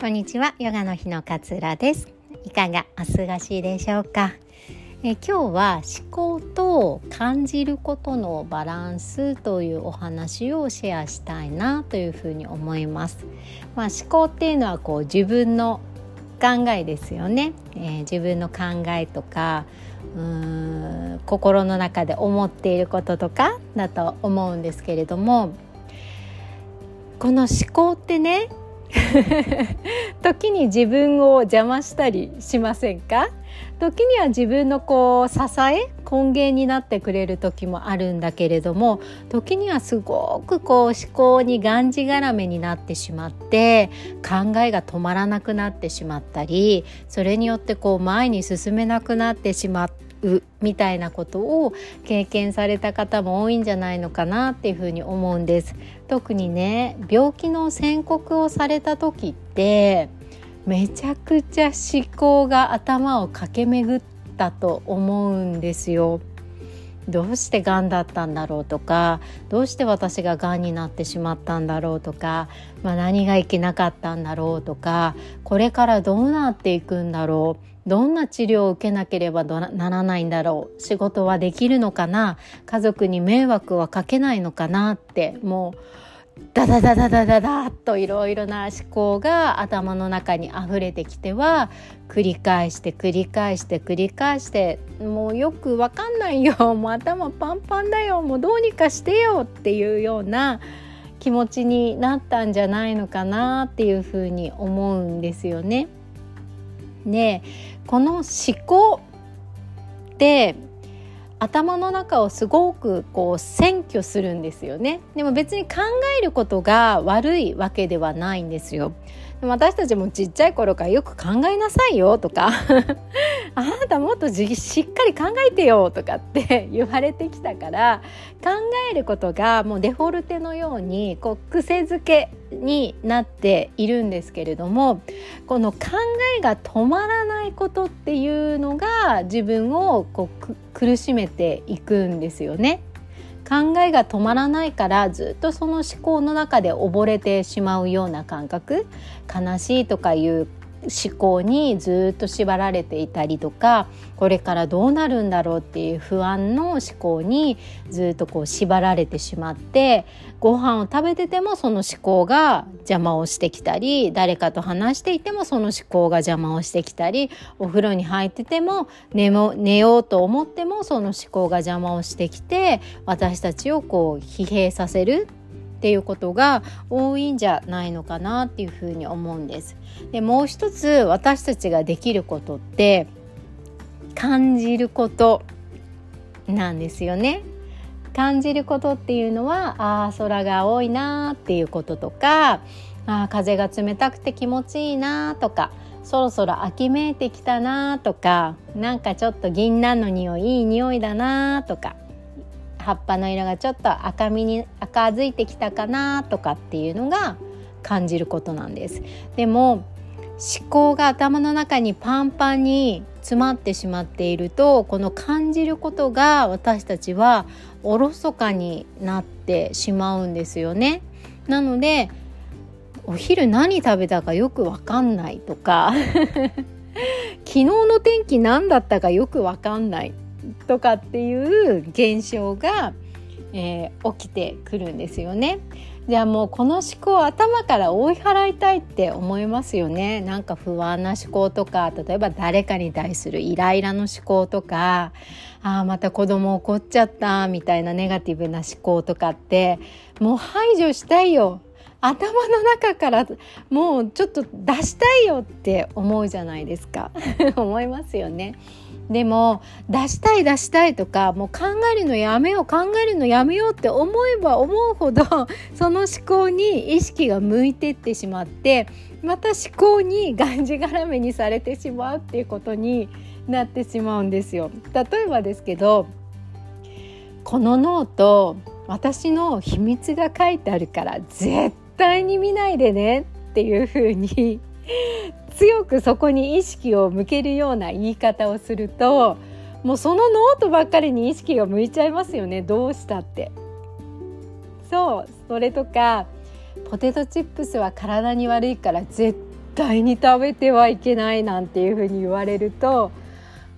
こんにちは。ヨガの日の勝浦です。いかがお過ごしでしょうか？え今日は思考と感じることのバランスというお話をシェアしたいなというふうに思います、まあ、思考っていうのはこう自分の考えですよね、えー、自分の考えとかうーん心の中で思っていることとかだと思うんですけれどもこの思考ってね 時に自分を邪魔したりしませんか？時には自分のこう支え根源になってくれる時もあるんだけれども時にはすごくこう思考にがんじがらめになってしまって考えが止まらなくなってしまったりそれによってこう前に進めなくなってしまってうみたいなことを経験された方も多いんじゃないのかなっていうふうに思うんです。特にね病気の宣告をされた時ってめちゃくちゃ思考が頭を駆け巡ったと思うんですよ。どうしてがんだったんだろうとかどうして私ががんになってしまったんだろうとか、まあ、何がいけなかったんだろうとかこれからどうなっていくんだろうどんな治療を受けなければならないんだろう仕事はできるのかな家族に迷惑はかけないのかなってもうダダダダダダダッといろいろな思考が頭の中に溢れてきては繰り返して繰り返して繰り返してもうよくわかんないよ もう頭パンパンだよもうどうにかしてよっていうような気持ちになったんじゃないのかなっていうふうに思うんですよね。でこの思考って頭の中をすごくこう占拠するんですよね。でも別に考えることが悪いわけではないんですよ。私たちもちっちゃい頃からよく考えなさいよとか あなたもっとしっかり考えてよとかって言われてきたから考えることがもうデフォルテのようにこう癖づけになっているんですけれどもこの考えが止まらないことっていうのが自分をこう苦しめていくんですよね。考えが止まらないからずっとその思考の中で溺れてしまうような感覚。悲しいとかいう思考にずっと縛られていたりとかこれからどうなるんだろうっていう不安の思考にずっとこう縛られてしまってご飯を食べててもその思考が邪魔をしてきたり誰かと話していてもその思考が邪魔をしてきたりお風呂に入ってても寝も寝ようと思ってもその思考が邪魔をしてきて私たちをこう疲弊させるっていうことが多いんじゃないのかなっていうふうに思うんです。でもう一つ私たちができることって感じることなんですよね。感じることっていうのはああ空が青いなっていうこととかあ風が冷たくて気持ちいいなとかそろそろ秋めいてきたなとかなんかちょっと銀杏の匂いいい匂いだなとか葉っぱの色がちょっと赤みに赤づいてきたかなとかっていうのが感じることなんです。でも思考が頭の中にパンパンに詰まってしまっているとこの感じることが私たちはおろそかになってしまうんですよね。なのでお昼何食べたかよくわかんないとか。昨日の天気何だったかよくわかんない。とかっていう現象が、えー、起きてくるんですよね。じゃあもうこの思考を頭から追い払いたいって思いますよねなんか不安な思考とか例えば誰かに対するイライラの思考とかああまた子供怒っちゃったみたいなネガティブな思考とかってもう排除したいよ頭の中からもうちょっと出したいよって思うじゃないですか 思いますよね。でも出したい出したいとかもう考えるのやめよう考えるのやめようって思えば思うほど その思考に意識が向いてってしまってまた思考にがんじがらめにされてしまうっていうことになってしまうんですよ。例えばですけどこのノート私の秘密が書いてあるから絶対に見ないでねっていうふうに強くそこに意識を向けるような言い方をするともうそのノートばっかりに意識が向いちゃいますよね。どうしたって。そうそれとかポテトチップスは体に悪いから絶対に食べてはいけないなんていうふうに言われると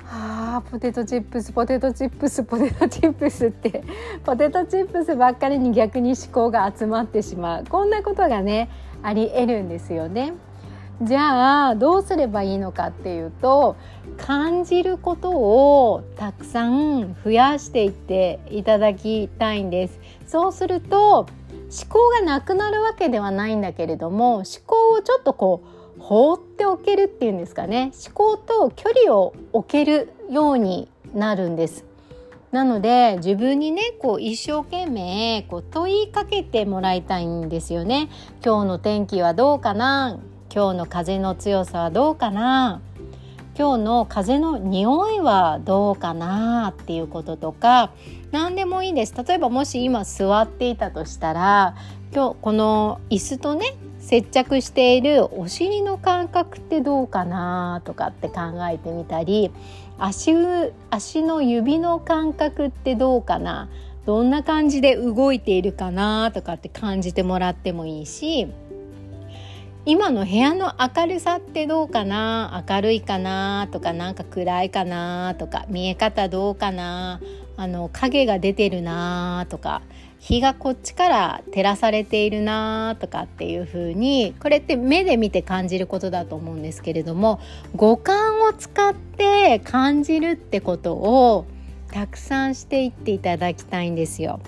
あポテトチップスポテトチップスポテトチップスってポテトチップスばっかりに逆に思考が集まってしまう。こんなことがねありえるんですよね。じゃあどうすればいいのかっていうと感じることをたくさん増やしていっていただきたいんです。そうすると思考がなくなるわけではないんだけれども思考をちょっとこう放っておけるっていうんですかね。思考と距離を置けるようになるんです。なので自分にねこう一生懸命こう問いかけてもらいたいんですよね。今日の天気はどうかな？今日の風の強さはどうかな？今日の風の匂いはどうかなっていうこととか何でもいいです。例えばもし今座っていたとしたら今日この椅子とね接着しているお尻の感覚ってどうかなとかって考えてみたり足足の指の感覚ってどうかな？どんな感じで動いているかなとかって感じてもらってもいいし今の部屋の明るさってどうかな？明るいかな？とかなんか暗いかな？とか見え方どうかな？あの影が出てるな？とか日がこっちから照らされているな？とかっていう風にこれって目で見て感じることだと思うんですけれども五感を使って感じるってことをたくさんしていっていただきたいんですよ。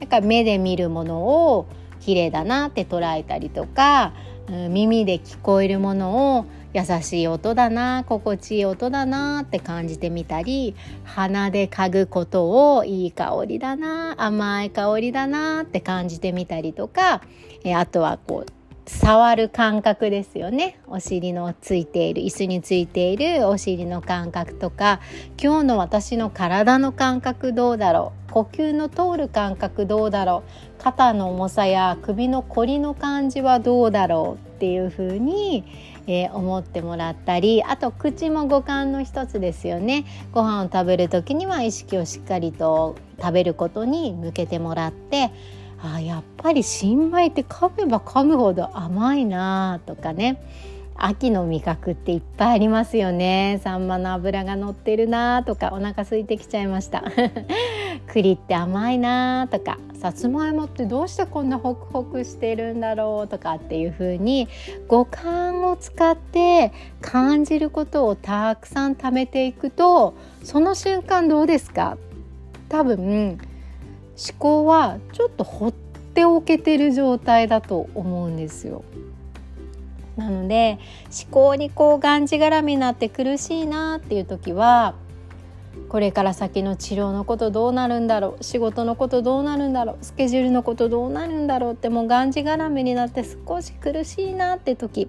だから目で見るものを綺麗だなって捉えたりとか耳で聞こえるものを優しい音だな心地いい音だなって感じてみたり鼻で嗅ぐことをいい香りだな甘い香りだなって感じてみたりとかあとはこう触る感覚ですよね。お尻のついている椅子についているお尻の感覚とか今日の私の体の感覚どうだろう。呼吸の通る感覚どうだろう。肩の重さや首のこりの感じはどうだろう。っていう風に、えー、思ってもらったりあと口も五感の一つですよね。ご飯を食べる時には意識をしっかりと食べることに向けてもらってあやっぱり新米って噛めば噛むほど甘いなとかね。秋の味覚っていっぱいありますよね。サンマの脂が乗ってるなとかお腹空いてきちゃいました。栗って甘いなとかさつまいもってどうしてこんなホクホクしてるんだろうとかっていう風に五感を使って感じることをたくさん貯めていくとその瞬間どうですか？多分思考はちょっと放っておけてる状態だと思うんですよ。なので思考にこうがんじがらみになって苦しいなっていう時はこれから先の治療のことどうなるんだろう仕事のことどうなるんだろうスケジュールのことどうなるんだろうってもうがんじがらめになって少し苦しいなって時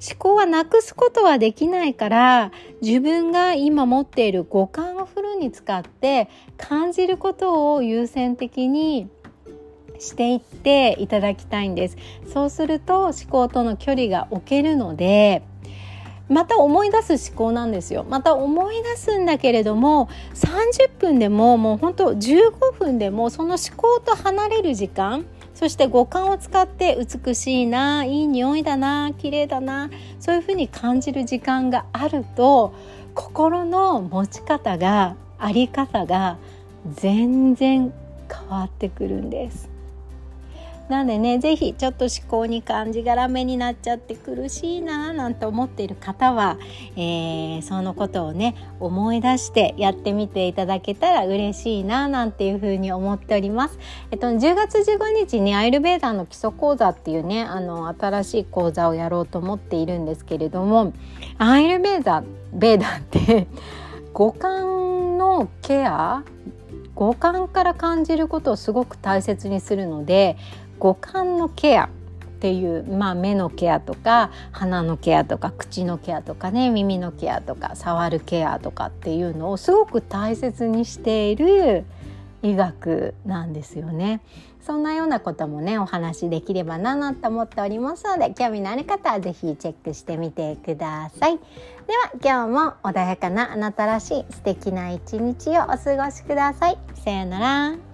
思考はなくすことはできないから自分が今持っている五感をフルに使って感じることを優先的にしていっていただきたいんです。そうすると思考との距離が置けるのでまた思い出す思考なんですよ。また思い出すんだけれども30分でももう本当15分でもその思考と離れる時間そして五感を使って美しいないい匂いだな綺麗だなそういうふうに感じる時間があると心の持ち方があり方が全然変わってくるんです。なんでね是非ちょっと思考に感じがらめになっちゃって苦しいななんて思っている方は、えー、そのことをね思い出してやってみていただけたら嬉しいななんていうふうに思っております。えっと、10月15日にアイルベーダーの基礎講座っていうねあの新しい講座をやろうと思っているんですけれどもアイルベーダーベーダーって 五感のケア五感から感じることをすごく大切にするので五感のケアっていう、まあ、目のケアとか鼻のケアとか口のケアとかね耳のケアとか触るケアとかっていうのをすごく大切にしている医学なんですよね。そんなようなこともねお話しできればななんて思っておりますので興味のある方は是非チェックしてみてください。では今日も穏やかなあなたらしい素敵な一日をお過ごしください。さようなら。